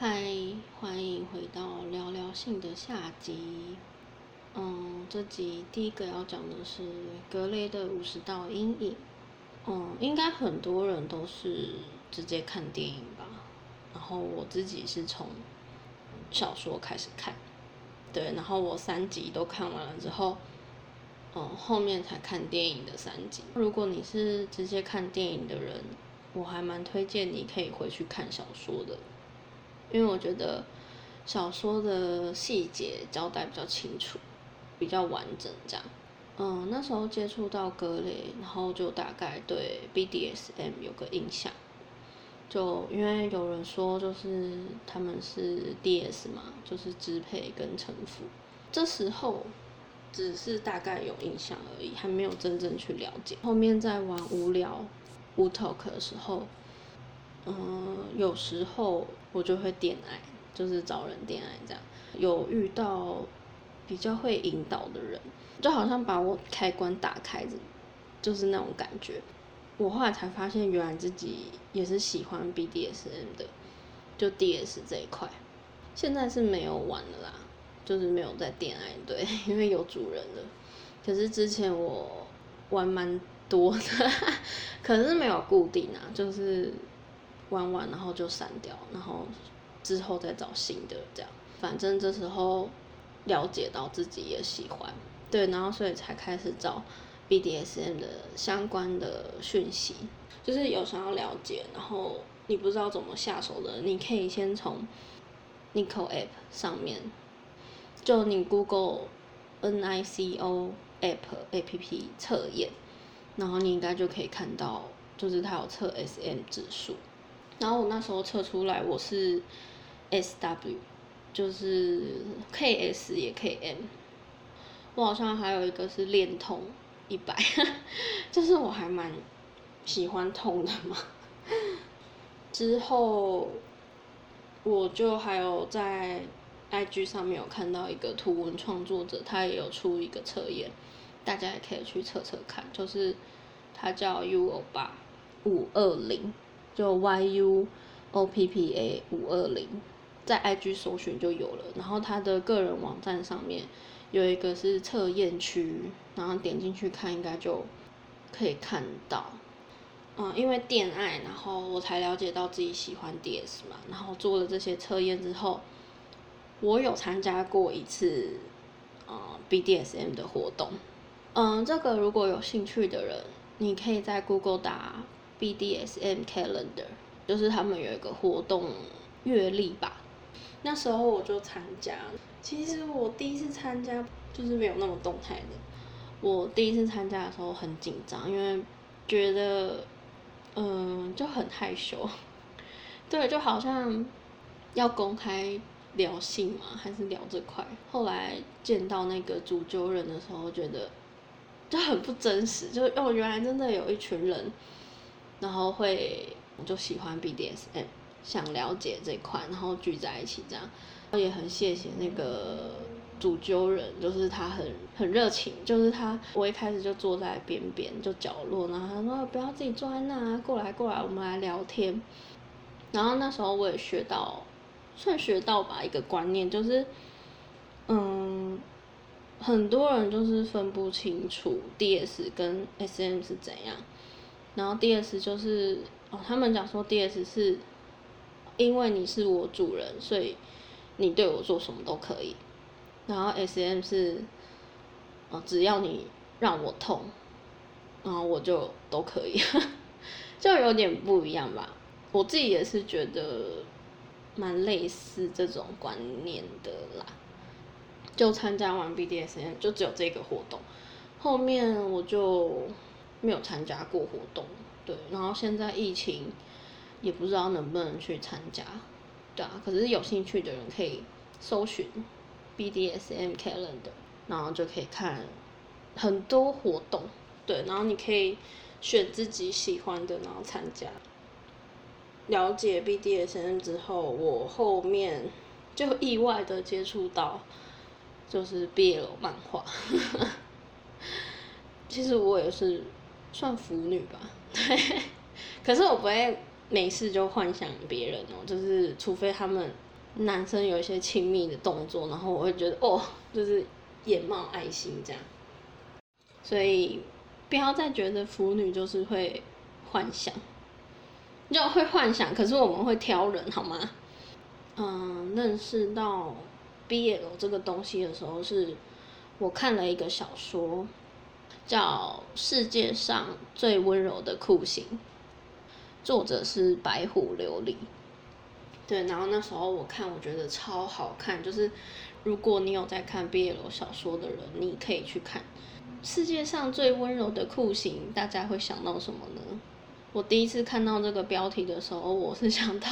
嗨，欢迎回到聊聊性的下集。嗯，这集第一个要讲的是格雷的五十道阴影。嗯，应该很多人都是直接看电影吧。然后我自己是从小说开始看，对，然后我三集都看完了之后，嗯，后面才看电影的三集。如果你是直接看电影的人，我还蛮推荐你可以回去看小说的。因为我觉得小说的细节交代比较清楚，比较完整这样。嗯，那时候接触到格雷，然后就大概对 BDSM 有个印象。就因为有人说，就是他们是 DS 嘛，就是支配跟臣服。这时候只是大概有印象而已，还没有真正去了解。后面在玩无聊无 talk 的时候。嗯，有时候我就会恋爱，就是找人恋爱这样。有遇到比较会引导的人，就好像把我开关打开，就是那种感觉。我后来才发现，原来自己也是喜欢 BDSM 的，就 DS 这一块。现在是没有玩了啦，就是没有在恋爱对，因为有主人了。可是之前我玩蛮多的，可是没有固定啊，就是。玩完然后就删掉，然后之后再找新的这样。反正这时候了解到自己也喜欢，对，然后所以才开始找 BDSM 的相关的讯息。就是有想要了解，然后你不知道怎么下手的，你可以先从 Nico App 上面，就你 Google N I C O App A P P 测验，然后你应该就可以看到，就是它有测 SM 指数。然后我那时候测出来我是 S W，就是 K S 也 K M，我好像还有一个是恋痛一百，就是我还蛮喜欢痛的嘛。之后我就还有在 I G 上面有看到一个图文创作者，他也有出一个测验，大家也可以去测测看，就是他叫 U 欧巴五二零。就 Y U O P P A 五二零，在 I G 搜寻就有了。然后他的个人网站上面有一个是测验区，然后点进去看，应该就可以看到。嗯，因为恋爱，然后我才了解到自己喜欢 D S 嘛。然后做了这些测验之后，我有参加过一次嗯 B D S M 的活动。嗯，这个如果有兴趣的人，你可以在 Google 打。BDSM calendar 就是他们有一个活动月历吧，那时候我就参加。其实我第一次参加就是没有那么动态的。我第一次参加的时候很紧张，因为觉得嗯就很害羞。对，就好像要公开聊性嘛，还是聊这块。后来见到那个主揪人的时候，觉得就很不真实，就哦原来真的有一群人。然后会我就喜欢 BDSM，想了解这块，然后聚在一起这样，然后也很谢谢那个主揪人，就是他很很热情，就是他我一开始就坐在边边就角落，然后他说不要自己坐在那，过来过来，我们来聊天。然后那时候我也学到，算学到吧一个观念，就是嗯，很多人就是分不清楚 DS 跟 SM 是怎样。然后 D.S 就是哦，他们讲说 D.S 是，因为你是我主人，所以你对我做什么都可以。然后 S.M 是，哦，只要你让我痛，然后我就都可以，就有点不一样吧。我自己也是觉得蛮类似这种观念的啦。就参加完 B.D.S.M 就只有这个活动，后面我就。没有参加过活动，对，然后现在疫情也不知道能不能去参加，对啊，可是有兴趣的人可以搜寻 BDSM calendar，然后就可以看很多活动，对，然后你可以选自己喜欢的，然后参加。了解 BDSM 之后，我后面就意外的接触到就是 BL 漫画，其实我也是。算腐女吧，对。可是我不会没事就幻想别人哦，就是除非他们男生有一些亲密的动作，然后我会觉得哦，就是眼冒爱心这样。所以不要再觉得腐女就是会幻想，就会幻想，可是我们会挑人好吗？嗯，认识到 BL 这个东西的时候，是我看了一个小说，叫《世界上最温柔的酷刑》，作者是白虎琉璃。对，然后那时候我看，我觉得超好看。就是如果你有在看 BL 小说的人，你可以去看。世界上最温柔的酷刑，大家会想到什么呢？我第一次看到这个标题的时候，我是想到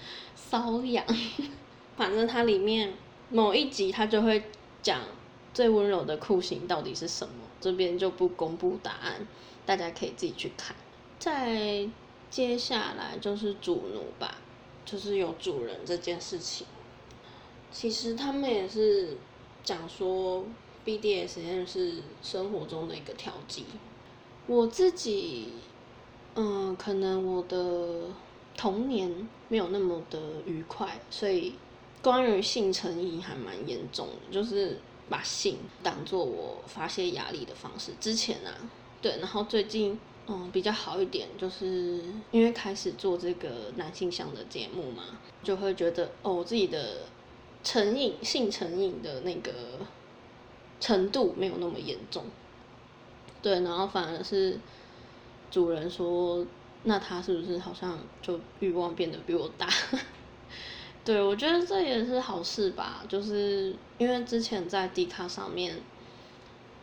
瘙痒。反正它里面某一集，它就会讲最温柔的酷刑到底是什么。这边就不公布答案，大家可以自己去看。再接下来就是主奴吧。就是有主人这件事情，其实他们也是讲说 BDSM 是生活中的一个调剂。我自己，嗯，可能我的童年没有那么的愉快，所以关于性成瘾还蛮严重的，就是把性当做我发泄压力的方式。之前啊，对，然后最近。嗯，比较好一点，就是因为开始做这个男性向的节目嘛，就会觉得哦，自己的成瘾、性成瘾的那个程度没有那么严重。对，然后反而是主人说，那他是不是好像就欲望变得比我大？对，我觉得这也是好事吧，就是因为之前在 D 卡上面，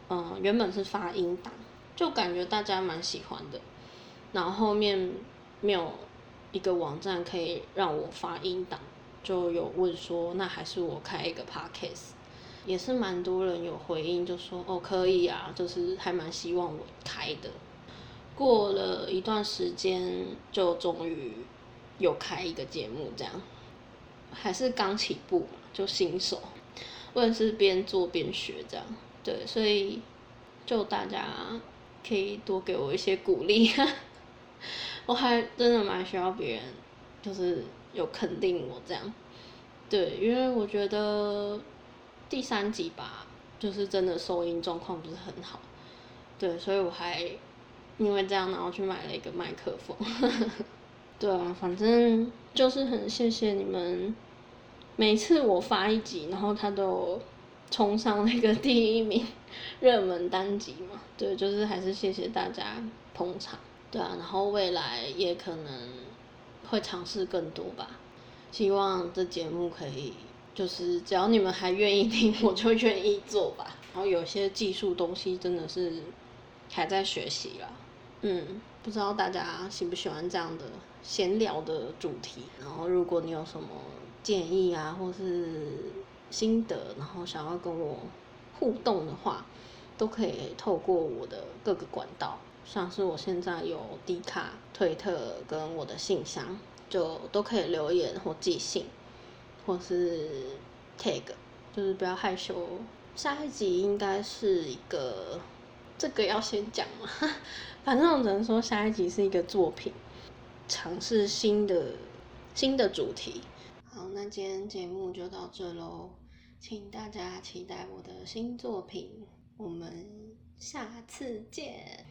嗯，原本是发音档。就感觉大家蛮喜欢的，然后后面没有一个网站可以让我发音档，就有问说，那还是我开一个 podcast，也是蛮多人有回应，就说哦可以啊，就是还蛮希望我开的。过了一段时间，就终于有开一个节目，这样还是刚起步嘛，就新手，我也是边做边学这样，对，所以就大家。可以多给我一些鼓励，我还真的蛮需要别人，就是有肯定我这样，对，因为我觉得第三集吧，就是真的收音状况不是很好，对，所以我还因为这样，然后去买了一个麦克风，对啊，反正就是很谢谢你们，每次我发一集，然后他都。冲上那个第一名热门单集嘛，对，就是还是谢谢大家捧场，对啊，然后未来也可能会尝试更多吧，希望这节目可以，就是只要你们还愿意听，我就愿意做吧。然后有些技术东西真的是还在学习啦，嗯，不知道大家喜不喜欢这样的闲聊的主题，然后如果你有什么建议啊，或是。心得，然后想要跟我互动的话，都可以透过我的各个管道，像是我现在有 D 卡、推特跟我的信箱，就都可以留言或寄信，或是 tag，就是不要害羞。下一集应该是一个，这个要先讲吗，反正我只能说下一集是一个作品，尝试新的新的主题。好，那今天节目就到这喽。请大家期待我的新作品，我们下次见。